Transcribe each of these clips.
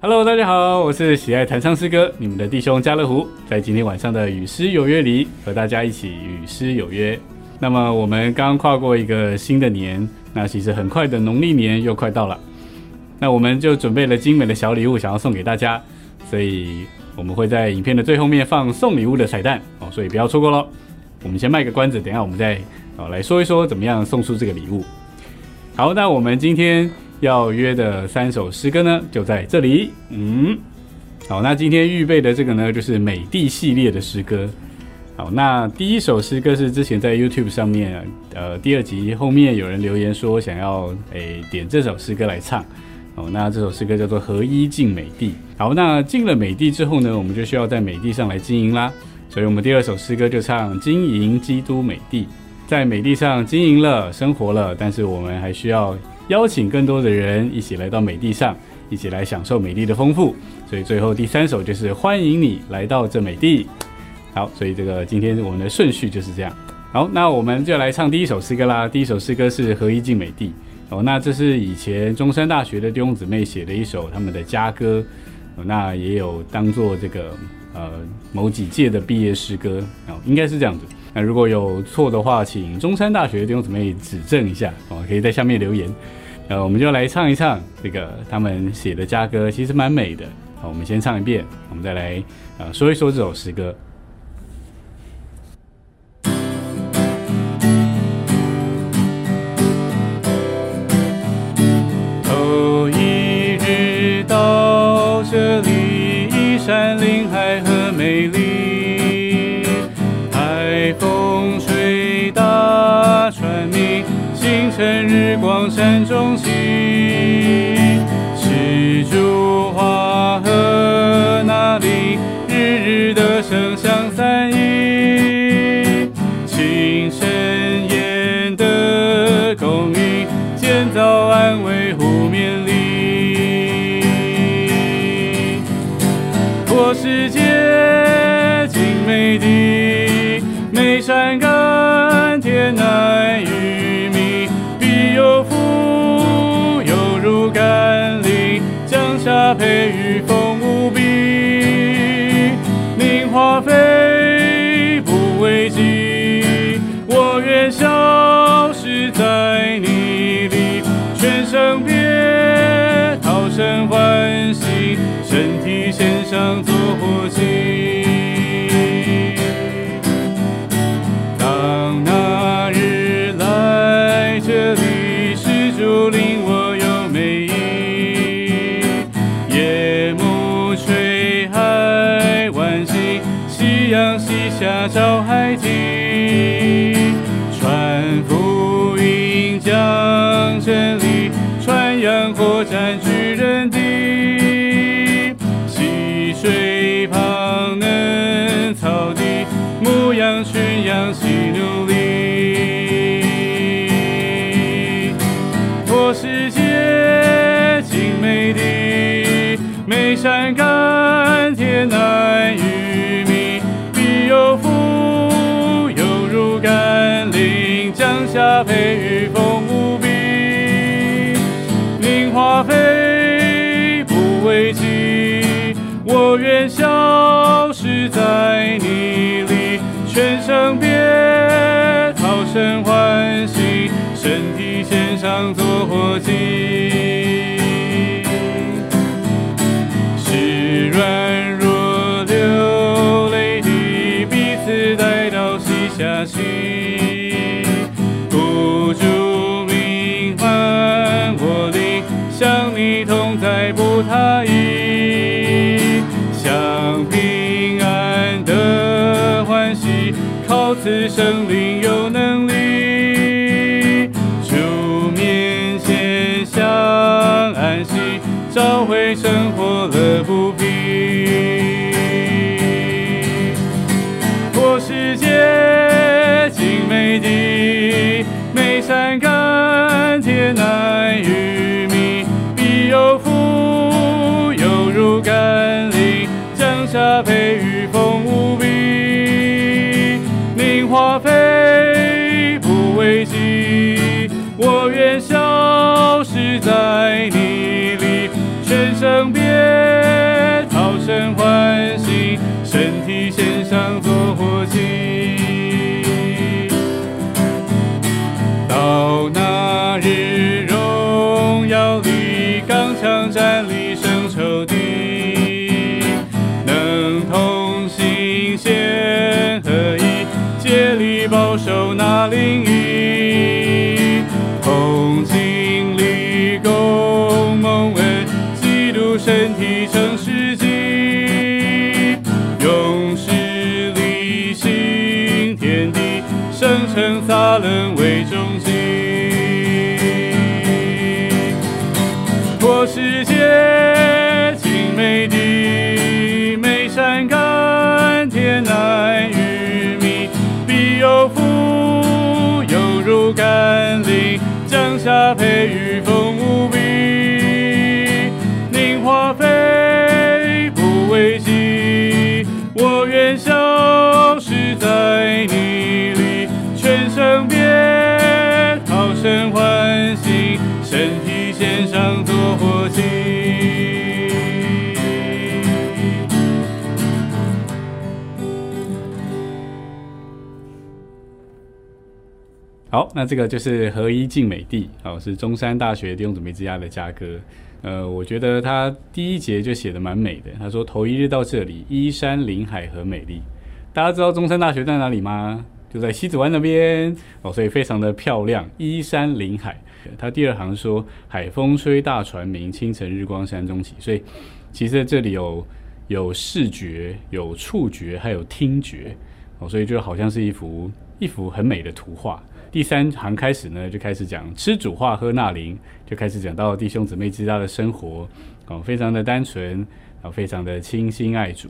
Hello，大家好，我是喜爱弹唱诗歌你们的弟兄家乐福，在今天晚上的与诗有约里，和大家一起与诗有约。那么我们刚跨过一个新的年，那其实很快的农历年又快到了，那我们就准备了精美的小礼物，想要送给大家，所以我们会在影片的最后面放送礼物的彩蛋哦，所以不要错过喽。我们先卖个关子，等下我们再哦来说一说怎么样送出这个礼物。好，那我们今天。要约的三首诗歌呢，就在这里。嗯，好，那今天预备的这个呢，就是美的系列的诗歌。好，那第一首诗歌是之前在 YouTube 上面，呃，第二集后面有人留言说想要诶点这首诗歌来唱。哦，那这首诗歌叫做《合一进美地》。好，那进了美地之后呢，我们就需要在美地上来经营啦。所以我们第二首诗歌就唱经营基督美地，在美地上经营了，生活了，但是我们还需要。邀请更多的人一起来到美地上，一起来享受美丽的丰富。所以最后第三首就是欢迎你来到这美地。好，所以这个今天我们的顺序就是这样。好，那我们就来唱第一首诗歌啦。第一首诗歌是合一进美地。哦，那这是以前中山大学的弟兄姊妹写的一首他们的家歌。那也有当做这个呃某几届的毕业诗歌。哦，应该是这样子。那如果有错的话，请中山大学的弟兄姊妹指正一下哦，可以在下面留言。呃，我们就来唱一唱这个他们写的家歌，其实蛮美的。好，我们先唱一遍，我们再来呃说一说这首诗歌。时光山中情搭配与风无比，凝花飞不为机，我愿消失在你里，全生别，涛声欢喜，身体身上做呼吸。下培育丰无比，名花飞不为己，我愿消失在你里，全生别讨生欢喜，身体献上做活祭。他意，享平安的欢喜，靠此生灵有能力。主面前想安息，找回生活乐不在你里，全身别好生欢喜，身体献上作火祭。到那日荣耀里，刚强站立生仇敌，能同心协合一，竭力保守那灵域。霖降下培育风无比。宁花飞不为己，我愿消失在你里，全生变好生欢喜，身体献上多火祭。好，那这个就是合一敬美地，哦，是中山大学弟兄姊妹之家的家歌。呃，我觉得他第一节就写的蛮美的。他说：“头一日到这里，依山临海和美丽。”大家知道中山大学在哪里吗？就在西子湾那边哦，所以非常的漂亮，依山临海。他第二行说：“海风吹大船鸣，清晨日光山中起。”所以其实这里有有视觉、有触觉，还有听觉哦，所以就好像是一幅一幅很美的图画。第三行开始呢，就开始讲吃主化喝纳灵，就开始讲到弟兄姊妹之家的生活哦，非常的单纯，啊，非常的倾心爱主。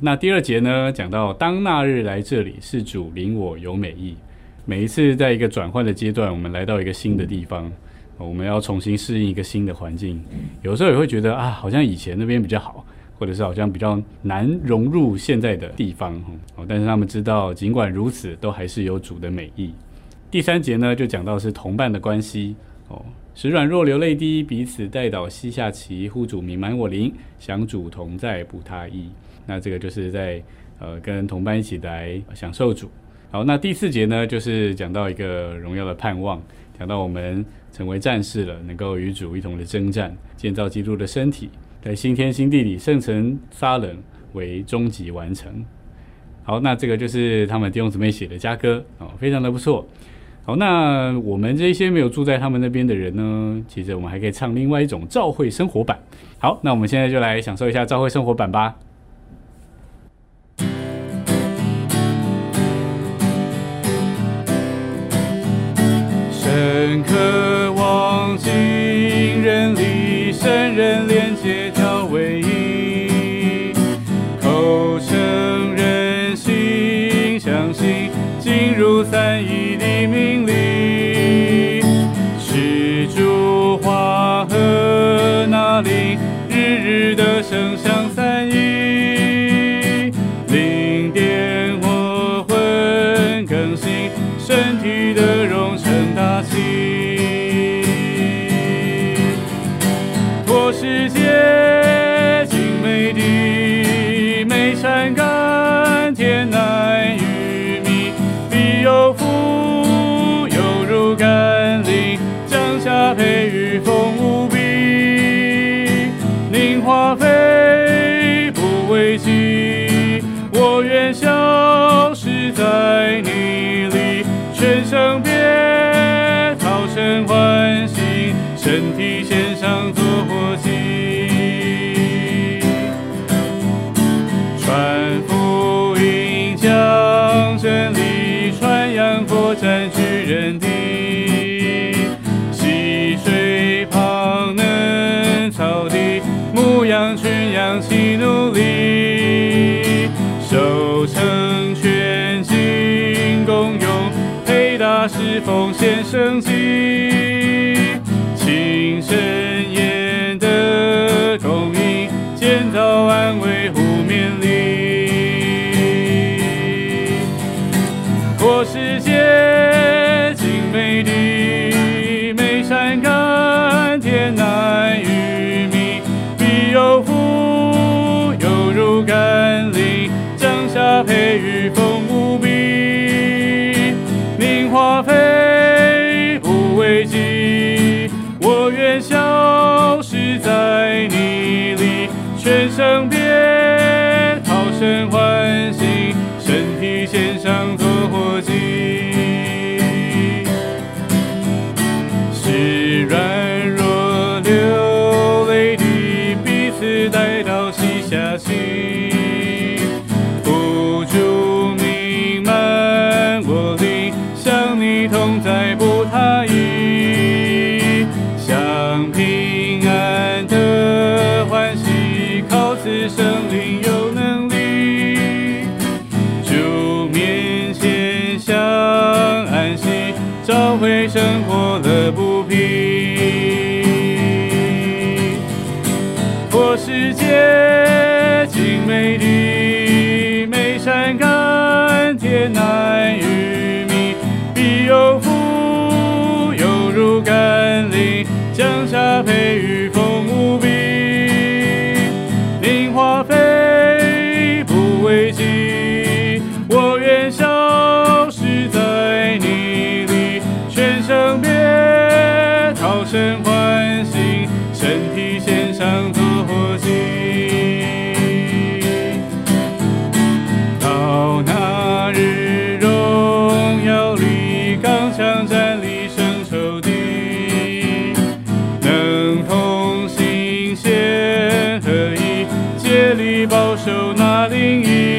那第二节呢，讲到当那日来这里，是主领我有美意。每一次在一个转换的阶段，我们来到一个新的地方，我们要重新适应一个新的环境，有时候也会觉得啊，好像以前那边比较好，或者是好像比较难融入现在的地方哦。但是他们知道，尽管如此，都还是有主的美意。第三节呢，就讲到是同伴的关系哦，使软弱流泪滴，彼此带倒膝下棋，呼主名满我灵，享主同在不他意。那这个就是在呃跟同伴一起来享受主。好，那第四节呢，就是讲到一个荣耀的盼望，讲到我们成为战士了，能够与主一同的征战，建造基督的身体，在新天新地里圣城撒冷为终极完成。好，那这个就是他们弟兄姊妹写的家歌哦，非常的不错。好，那我们这些没有住在他们那边的人呢，其实我们还可以唱另外一种教会生活版。好，那我们现在就来享受一下教会生活版吧。深渴望尽人离，圣人连接调为一，口承认心相信，进入三一的命日的守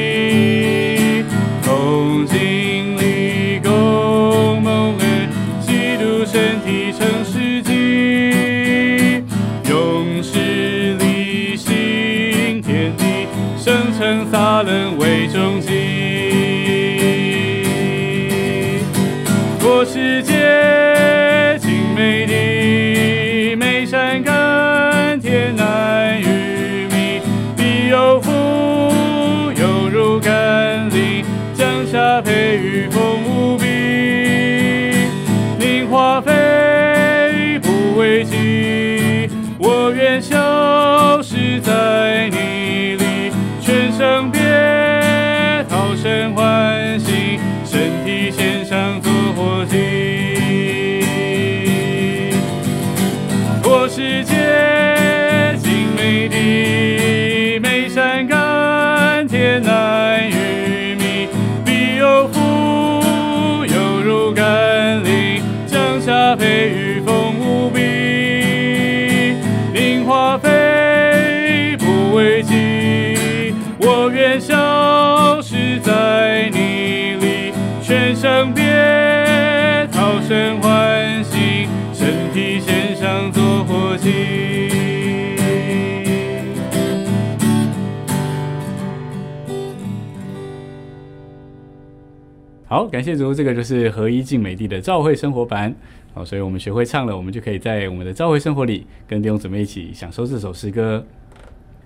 好，感谢主，这个就是合一敬美地的召会生活版。好，所以我们学会唱了，我们就可以在我们的召会生活里跟弟兄姊妹一起享受这首诗歌。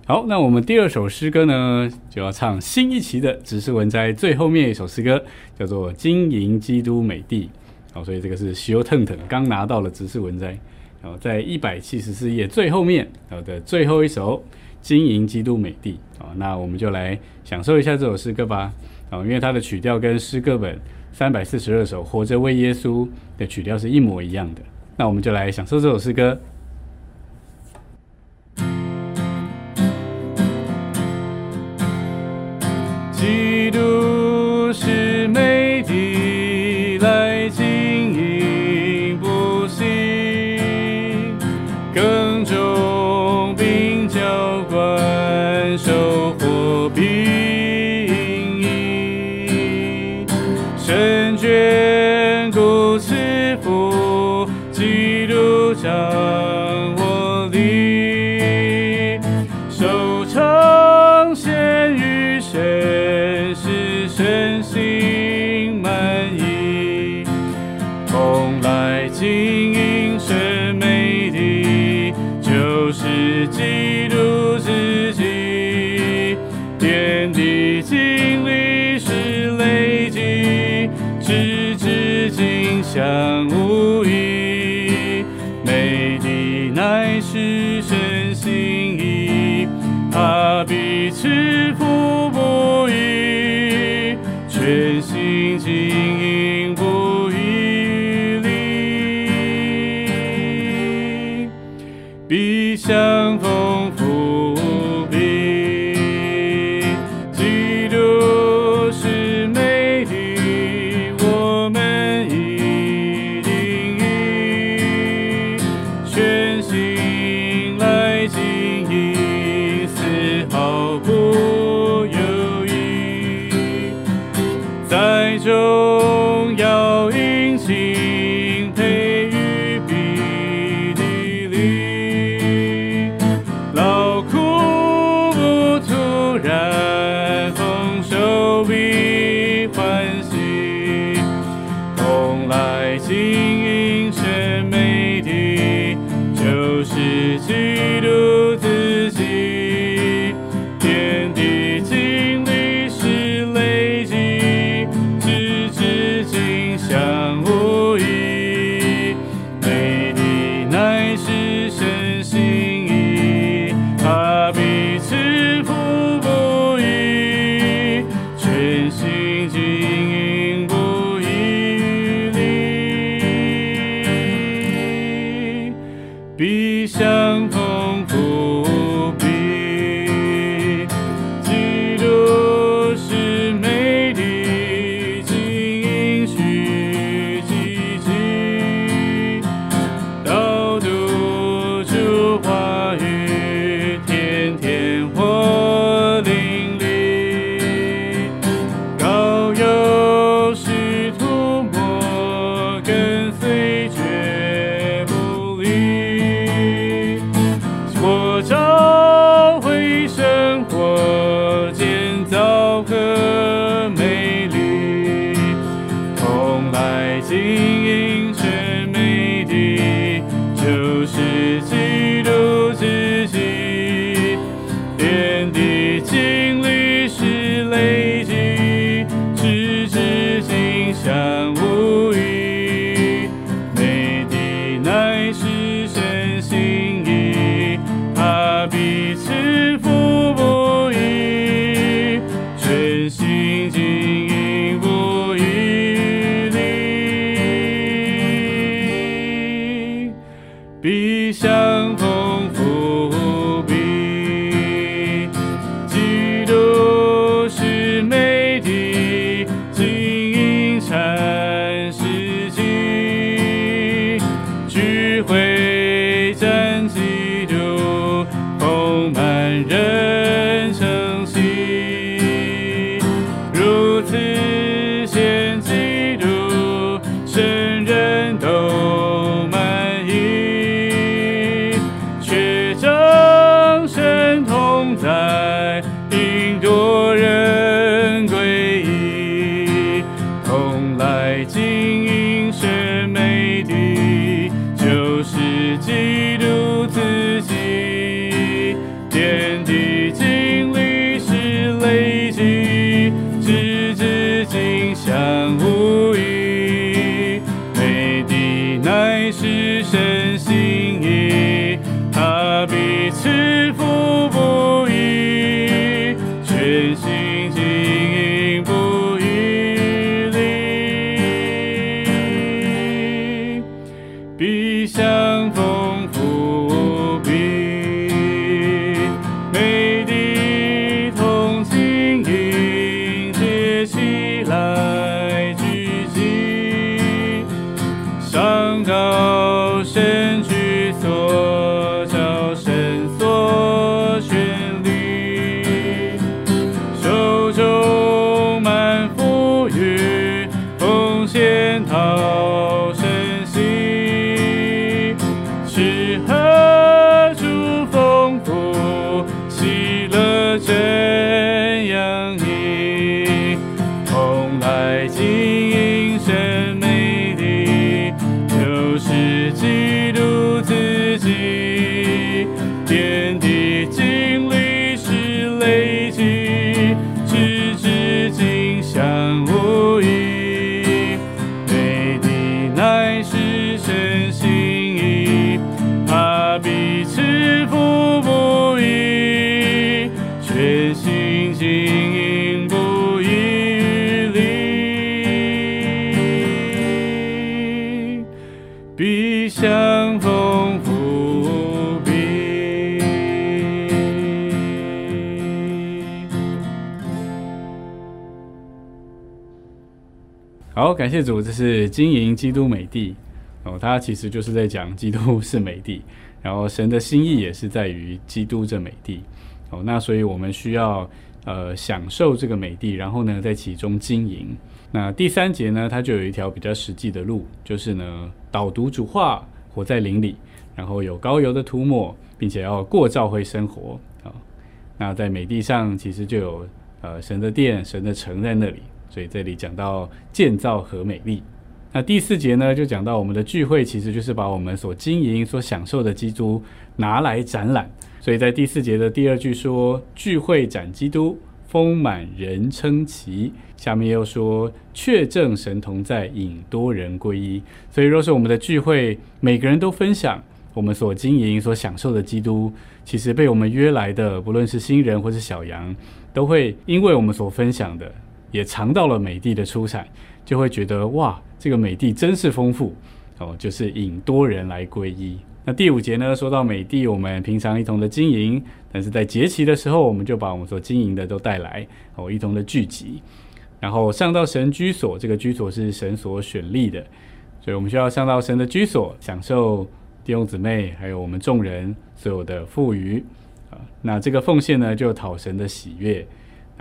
好，那我们第二首诗歌呢，就要唱新一期的指示文摘最后面一首诗歌，叫做《经营基督美地》。好，所以这个是徐游腾腾刚拿到了指示文摘，然后在一百七十四页最后面好的最后一首《经营基督美地》。好，那我们就来享受一下这首诗歌吧。啊，因为它的曲调跟诗歌本三百四十二首《活着为耶稣》的曲调是一模一样的。那我们就来享受这首诗歌。基督神眷顾赐福，基督教。相无异。美的乃是神心意，他必赐福不移，全心经营不遗力，必相逢跟随相无异。美的乃是神心意，他彼此好，感谢主，这是经营基督美地。哦，它其实就是在讲基督是美地，然后神的心意也是在于基督这美地。哦，那所以我们需要呃享受这个美地，然后呢在其中经营。那第三节呢，它就有一条比较实际的路，就是呢导读主话，活在灵里，然后有膏油的涂抹，并且要过教会生活。啊、那在美地上其实就有呃神的殿、神的城在那里，所以这里讲到建造和美丽。那第四节呢，就讲到我们的聚会其实就是把我们所经营、所享受的基督拿来展览。所以在第四节的第二句说聚会展基督，丰满人称奇。下面又说确证神同在，引多人归一。所以若是我们的聚会，每个人都分享我们所经营、所享受的基督，其实被我们约来的，不论是新人或是小羊，都会因为我们所分享的，也尝到了美的的出产，就会觉得哇，这个美的真是丰富。哦，就是引多人来皈依。那第五节呢，说到美的，我们平常一同的经营，但是在节期的时候，我们就把我们所经营的都带来，哦，一同的聚集，然后上到神居所，这个居所是神所选立的，所以我们需要上到神的居所，享受弟兄姊妹还有我们众人所有的富余。啊。那这个奉献呢，就讨神的喜悦。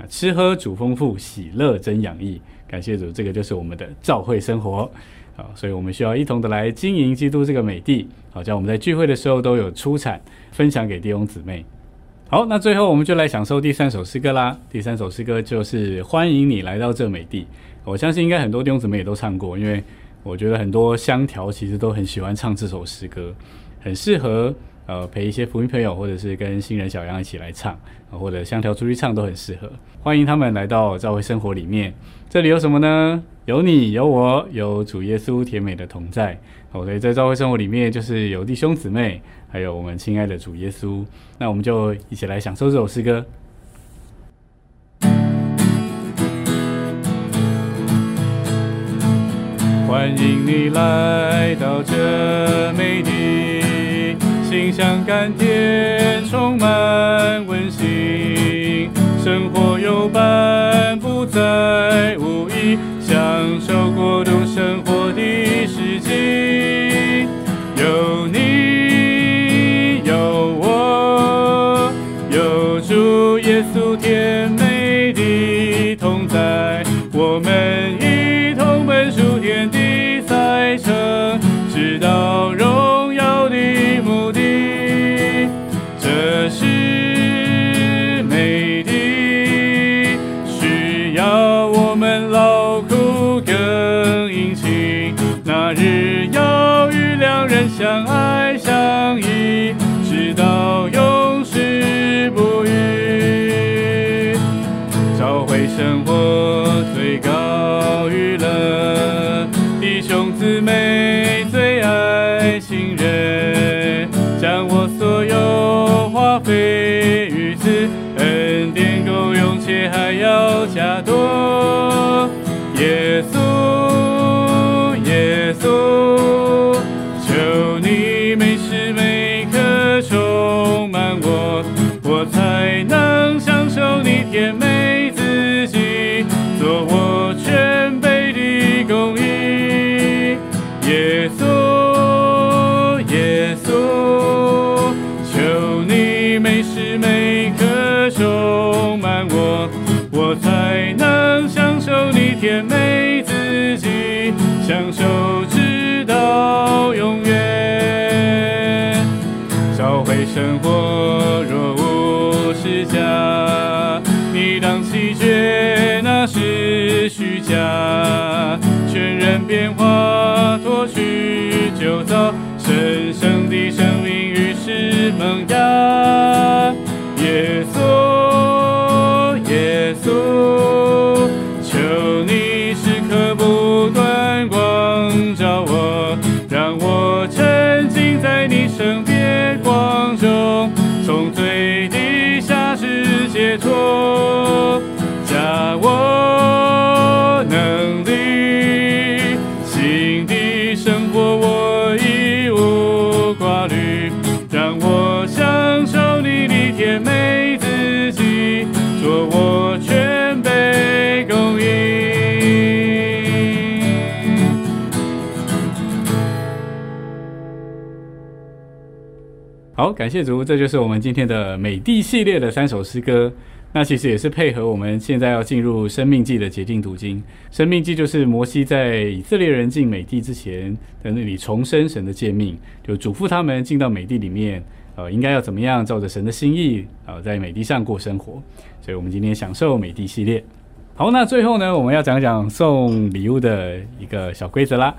吃喝主丰富，喜乐真养意。感谢主，这个就是我们的教会生活啊，所以我们需要一同的来经营基督这个美地，好叫我们在聚会的时候都有出产分享给弟兄姊妹。好，那最后我们就来享受第三首诗歌啦。第三首诗歌就是欢迎你来到这美地。我相信应该很多弟兄姊妹也都唱过，因为我觉得很多香条其实都很喜欢唱这首诗歌，很适合。呃，陪一些福音朋友，或者是跟新人小杨一起来唱，或者香条出去唱都很适合。欢迎他们来到教会生活里面。这里有什么呢？有你，有我，有主耶稣甜美的同在。哦，所以在教会生活里面，就是有弟兄姊妹，还有我们亲爱的主耶稣。那我们就一起来享受这首诗歌。欢迎你来到这美地。心像甘甜，充满温馨，生活有伴，不再无意，享受将我所有花费于此，恩典够用且还要加多。耶稣，甜美自己，享受。直到永远。找回生活若无是假，你当弃绝那是虚假。全人变化脱去旧造，神圣的生命于是萌芽。美自己，做我全被供应。好，感谢主，这就是我们今天的美地系列的三首诗歌。那其实也是配合我们现在要进入生命记的捷径读经。生命记就是摩西在以色列人进美地之前在那里重申神的诫命，就嘱咐他们进到美地里面，呃，应该要怎么样照着神的心意，呃，在美地上过生活。所以我们今天享受美地系列。好，那最后呢，我们要讲讲送礼物的一个小规则啦。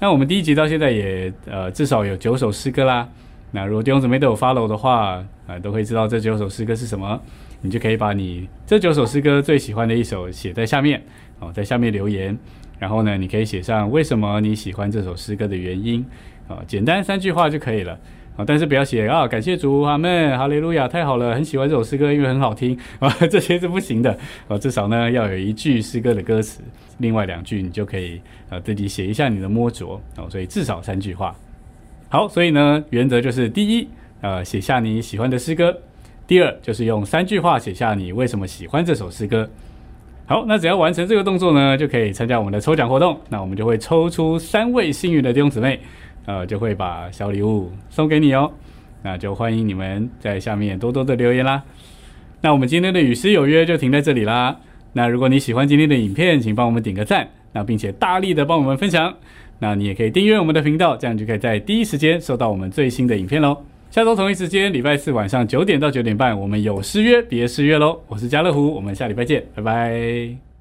那我们第一集到现在也呃至少有九首诗歌啦。那如果弟兄姊妹都有 follow 的话，啊，都会知道这九首诗歌是什么，你就可以把你这九首诗歌最喜欢的一首写在下面，哦，在下面留言，然后呢，你可以写上为什么你喜欢这首诗歌的原因，啊，简单三句话就可以了，啊，但是不要写啊，感谢主，阿门，哈利路亚，太好了，很喜欢这首诗歌，因为很好听，啊，这些是不行的，啊，至少呢要有一句诗歌的歌词，另外两句你就可以啊自己写一下你的摸着，哦，所以至少三句话。好，所以呢，原则就是第一，呃，写下你喜欢的诗歌；第二，就是用三句话写下你为什么喜欢这首诗歌。好，那只要完成这个动作呢，就可以参加我们的抽奖活动。那我们就会抽出三位幸运的弟兄姊妹，呃，就会把小礼物送给你哦。那就欢迎你们在下面多多的留言啦。那我们今天的与诗有约就停在这里啦。那如果你喜欢今天的影片，请帮我们点个赞，那并且大力的帮我们分享。那你也可以订阅我们的频道，这样就可以在第一时间收到我们最新的影片喽。下周同一时间，礼拜四晚上九点到九点半，我们有失约别失约喽。我是家乐福，我们下礼拜见，拜拜。